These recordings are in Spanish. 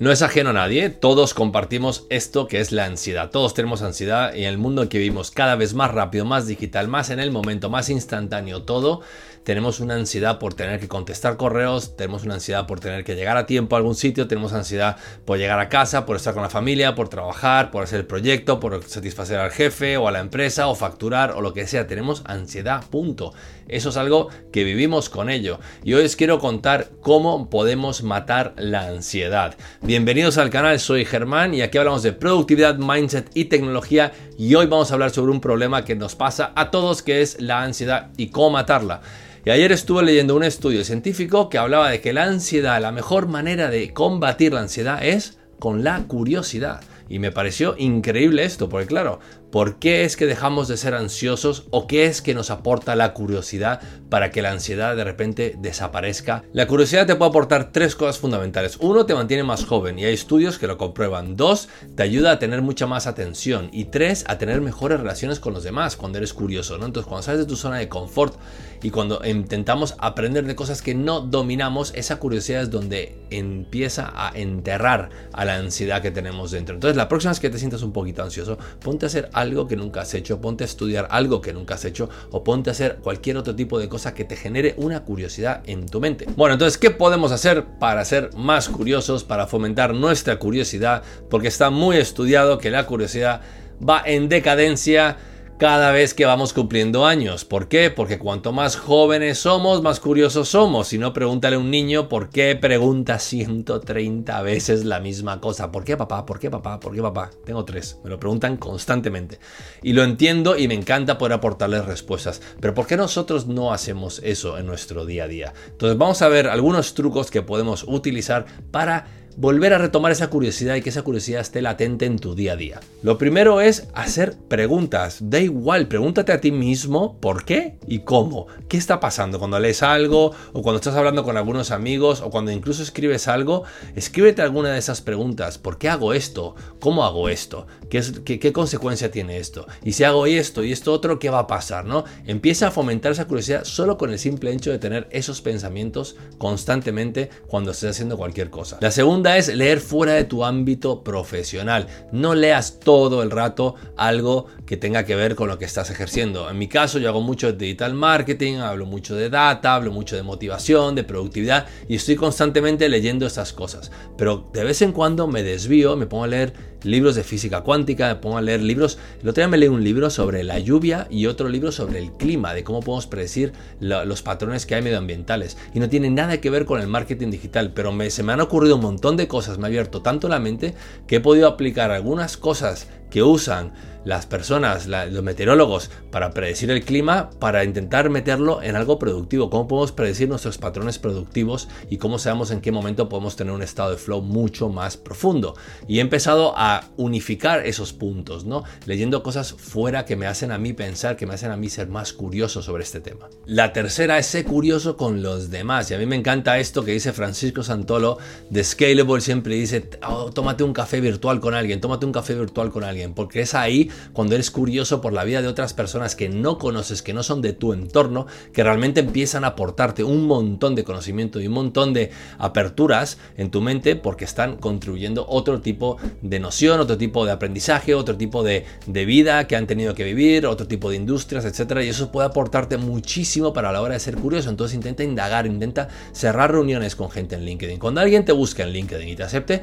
No es ajeno a nadie, todos compartimos esto que es la ansiedad. Todos tenemos ansiedad y en el mundo en que vivimos cada vez más rápido, más digital, más en el momento, más instantáneo, todo, tenemos una ansiedad por tener que contestar correos, tenemos una ansiedad por tener que llegar a tiempo a algún sitio, tenemos ansiedad por llegar a casa, por estar con la familia, por trabajar, por hacer el proyecto, por satisfacer al jefe o a la empresa o facturar o lo que sea. Tenemos ansiedad, punto. Eso es algo que vivimos con ello. Y hoy os quiero contar cómo podemos matar la ansiedad. Bienvenidos al canal, soy Germán y aquí hablamos de productividad, mindset y tecnología y hoy vamos a hablar sobre un problema que nos pasa a todos que es la ansiedad y cómo matarla. Y ayer estuve leyendo un estudio científico que hablaba de que la ansiedad, la mejor manera de combatir la ansiedad es con la curiosidad. Y me pareció increíble esto, porque claro, ¿por qué es que dejamos de ser ansiosos o qué es que nos aporta la curiosidad para que la ansiedad de repente desaparezca? La curiosidad te puede aportar tres cosas fundamentales. Uno, te mantiene más joven y hay estudios que lo comprueban. Dos, te ayuda a tener mucha más atención. Y tres, a tener mejores relaciones con los demás cuando eres curioso, ¿no? Entonces, cuando sales de tu zona de confort y cuando intentamos aprender de cosas que no dominamos, esa curiosidad es donde empieza a enterrar a la ansiedad que tenemos dentro. Entonces, la próxima vez que te sientas un poquito ansioso, ponte a hacer algo que nunca has hecho, ponte a estudiar algo que nunca has hecho o ponte a hacer cualquier otro tipo de cosa que te genere una curiosidad en tu mente. Bueno, entonces, ¿qué podemos hacer para ser más curiosos, para fomentar nuestra curiosidad? Porque está muy estudiado que la curiosidad va en decadencia cada vez que vamos cumpliendo años. ¿Por qué? Porque cuanto más jóvenes somos, más curiosos somos. Si no, pregúntale a un niño por qué pregunta 130 veces la misma cosa. ¿Por qué papá? ¿Por qué papá? ¿Por qué papá? Tengo tres. Me lo preguntan constantemente. Y lo entiendo y me encanta poder aportarles respuestas. Pero ¿por qué nosotros no hacemos eso en nuestro día a día? Entonces vamos a ver algunos trucos que podemos utilizar para volver a retomar esa curiosidad y que esa curiosidad esté latente en tu día a día. Lo primero es hacer preguntas. Da igual, pregúntate a ti mismo por qué y cómo. ¿Qué está pasando cuando lees algo o cuando estás hablando con algunos amigos o cuando incluso escribes algo? Escríbete alguna de esas preguntas. ¿Por qué hago esto? ¿Cómo hago esto? ¿Qué, qué consecuencia tiene esto? Y si hago esto y esto otro, ¿qué va a pasar? ¿no? Empieza a fomentar esa curiosidad solo con el simple hecho de tener esos pensamientos constantemente cuando estés haciendo cualquier cosa. La segunda es leer fuera de tu ámbito profesional. No leas todo el rato algo que tenga que ver con lo que estás ejerciendo. En mi caso yo hago mucho de digital marketing, hablo mucho de data, hablo mucho de motivación, de productividad y estoy constantemente leyendo estas cosas. Pero de vez en cuando me desvío, me pongo a leer libros de física cuántica, me pongo a leer libros. El otro día me leí un libro sobre la lluvia y otro libro sobre el clima, de cómo podemos predecir los patrones que hay medioambientales. Y no tiene nada que ver con el marketing digital, pero se me han ocurrido un montón de cosas, me ha abierto tanto la mente que he podido aplicar algunas cosas que usan las personas, los meteorólogos, para predecir el clima, para intentar meterlo en algo productivo. ¿Cómo podemos predecir nuestros patrones productivos y cómo sabemos en qué momento podemos tener un estado de flow mucho más profundo? Y he empezado a unificar esos puntos, ¿no? Leyendo cosas fuera que me hacen a mí pensar, que me hacen a mí ser más curioso sobre este tema. La tercera es ser curioso con los demás. Y a mí me encanta esto que dice Francisco Santolo de Scalable. Siempre dice, oh, tómate un café virtual con alguien, tómate un café virtual con alguien porque es ahí cuando eres curioso por la vida de otras personas que no conoces, que no son de tu entorno, que realmente empiezan a aportarte un montón de conocimiento y un montón de aperturas en tu mente porque están contribuyendo otro tipo de noción, otro tipo de aprendizaje, otro tipo de, de vida que han tenido que vivir, otro tipo de industrias, etcétera, y eso puede aportarte muchísimo para la hora de ser curioso. Entonces intenta indagar, intenta cerrar reuniones con gente en LinkedIn. Cuando alguien te busca en LinkedIn y te acepte,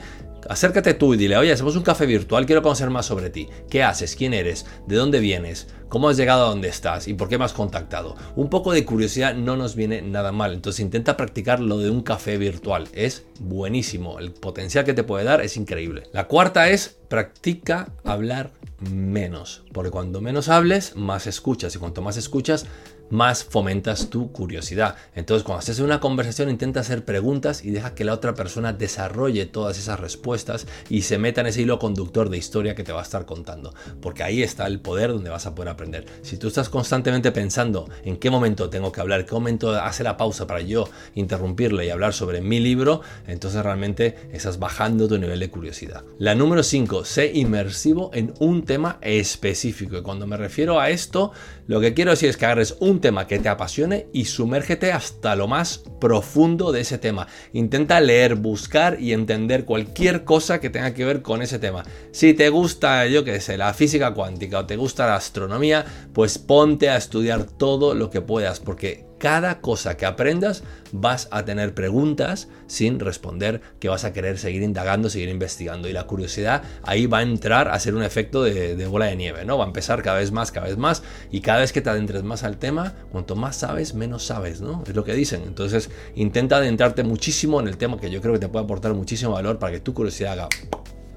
acércate tú y dile, oye, hacemos un café virtual, quiero conocer más sobre ti. ¿Qué haces? ¿Quién eres? ¿De dónde vienes? ¿Cómo has llegado a donde estás? ¿Y por qué me has contactado? Un poco de curiosidad no nos viene nada mal. Entonces intenta practicar lo de un café virtual. Es buenísimo. El potencial que te puede dar es increíble. La cuarta es practica hablar menos. Porque cuando menos hables, más escuchas. Y cuanto más escuchas, más fomentas tu curiosidad. Entonces, cuando estés en una conversación, intenta hacer preguntas y deja que la otra persona desarrolle todas esas respuestas y se meta en ese hilo conductor de historia que te va a estar contando. Porque ahí está el poder donde vas a poder aprender. Si tú estás constantemente pensando en qué momento tengo que hablar, qué momento hace la pausa para yo interrumpirle y hablar sobre mi libro, entonces realmente estás bajando tu nivel de curiosidad. La número 5, sé inmersivo en un tema específico. Y cuando me refiero a esto, lo que quiero decir es que agarres un un tema que te apasione y sumérgete hasta lo más profundo de ese tema. Intenta leer, buscar y entender cualquier cosa que tenga que ver con ese tema. Si te gusta, yo qué sé, la física cuántica o te gusta la astronomía, pues ponte a estudiar todo lo que puedas, porque cada cosa que aprendas vas a tener preguntas sin responder que vas a querer seguir indagando, seguir investigando. Y la curiosidad ahí va a entrar a ser un efecto de, bola de nieve, ¿no? Va a empezar cada vez más, cada vez más. Y cada vez que te adentres más al tema, cuanto más sabes, menos sabes, ¿no? Es lo que dicen. Entonces intenta adentrarte muchísimo en el tema que yo creo que te puede aportar muchísimo valor para que tu curiosidad haga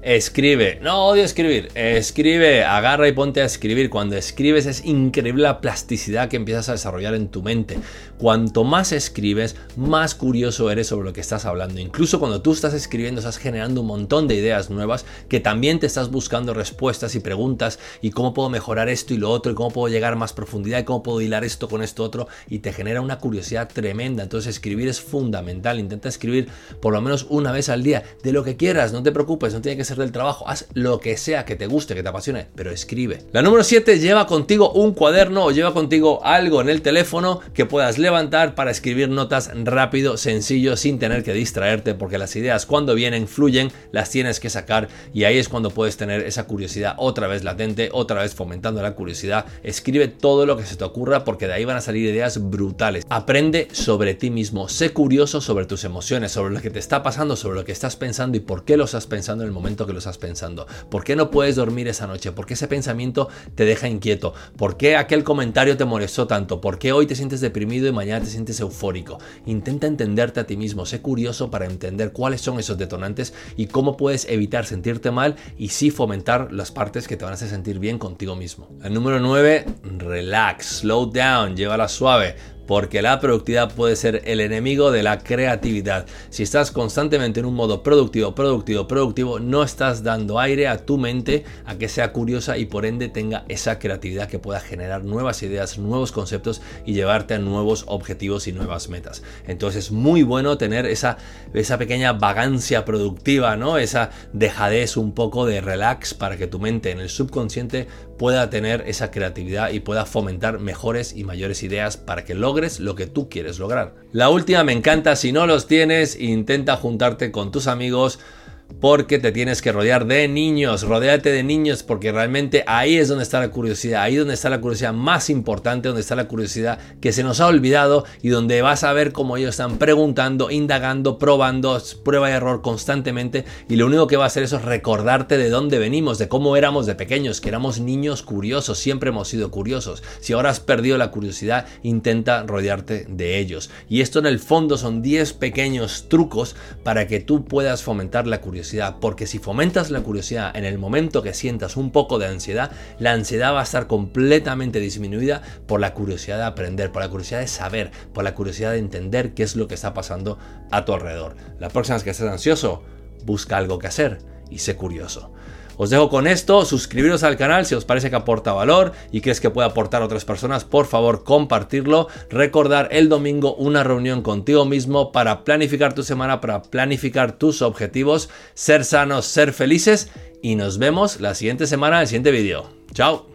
Escribe, no odio escribir, escribe, agarra y ponte a escribir. Cuando escribes es increíble la plasticidad que empiezas a desarrollar en tu mente. Cuanto más escribes, más curioso eres sobre lo que estás hablando. Incluso cuando tú estás escribiendo, estás generando un montón de ideas nuevas que también te estás buscando respuestas y preguntas y cómo puedo mejorar esto y lo otro y cómo puedo llegar a más profundidad y cómo puedo hilar esto con esto otro y te genera una curiosidad tremenda. Entonces escribir es fundamental. Intenta escribir por lo menos una vez al día de lo que quieras, no te preocupes, no tiene que ser del trabajo, haz lo que sea que te guste, que te apasione, pero escribe. La número 7, lleva contigo un cuaderno o lleva contigo algo en el teléfono que puedas levantar para escribir notas rápido, sencillo, sin tener que distraerte, porque las ideas cuando vienen, fluyen, las tienes que sacar y ahí es cuando puedes tener esa curiosidad otra vez latente, otra vez fomentando la curiosidad. Escribe todo lo que se te ocurra porque de ahí van a salir ideas brutales. Aprende sobre ti mismo, sé curioso sobre tus emociones, sobre lo que te está pasando, sobre lo que estás pensando y por qué lo estás pensando en el momento que lo estás pensando? ¿Por qué no puedes dormir esa noche? ¿Por qué ese pensamiento te deja inquieto? ¿Por qué aquel comentario te molestó tanto? ¿Por qué hoy te sientes deprimido y mañana te sientes eufórico? Intenta entenderte a ti mismo, sé curioso para entender cuáles son esos detonantes y cómo puedes evitar sentirte mal y sí fomentar las partes que te van a hacer sentir bien contigo mismo. El número 9, relax, slow down, llévala suave porque la productividad puede ser el enemigo de la creatividad. Si estás constantemente en un modo productivo, productivo, productivo, no estás dando aire a tu mente a que sea curiosa y por ende tenga esa creatividad que pueda generar nuevas ideas, nuevos conceptos y llevarte a nuevos objetivos y nuevas metas. Entonces es muy bueno tener esa, esa pequeña vagancia productiva, ¿no? Esa dejadez un poco de relax para que tu mente en el subconsciente pueda tener esa creatividad y pueda fomentar mejores y mayores ideas para que logres lo que tú quieres lograr. La última me encanta, si no los tienes, intenta juntarte con tus amigos porque te tienes que rodear de niños, rodeate de niños porque realmente ahí es donde está la curiosidad, ahí es donde está la curiosidad más importante, donde está la curiosidad que se nos ha olvidado y donde vas a ver cómo ellos están preguntando, indagando, probando, prueba y error constantemente y lo único que va a hacer eso es recordarte de dónde venimos, de cómo éramos de pequeños, que éramos niños curiosos, siempre hemos sido curiosos. Si ahora has perdido la curiosidad, intenta rodearte de ellos. Y esto en el fondo son 10 pequeños trucos para que tú puedas fomentar la porque si fomentas la curiosidad en el momento que sientas un poco de ansiedad, la ansiedad va a estar completamente disminuida por la curiosidad de aprender, por la curiosidad de saber, por la curiosidad de entender qué es lo que está pasando a tu alrededor. La próxima vez que estés ansioso, busca algo que hacer y sé curioso. Os dejo con esto, suscribiros al canal si os parece que aporta valor y crees que puede aportar a otras personas, por favor compartirlo. Recordar el domingo una reunión contigo mismo para planificar tu semana, para planificar tus objetivos, ser sanos, ser felices y nos vemos la siguiente semana en el siguiente vídeo. Chao.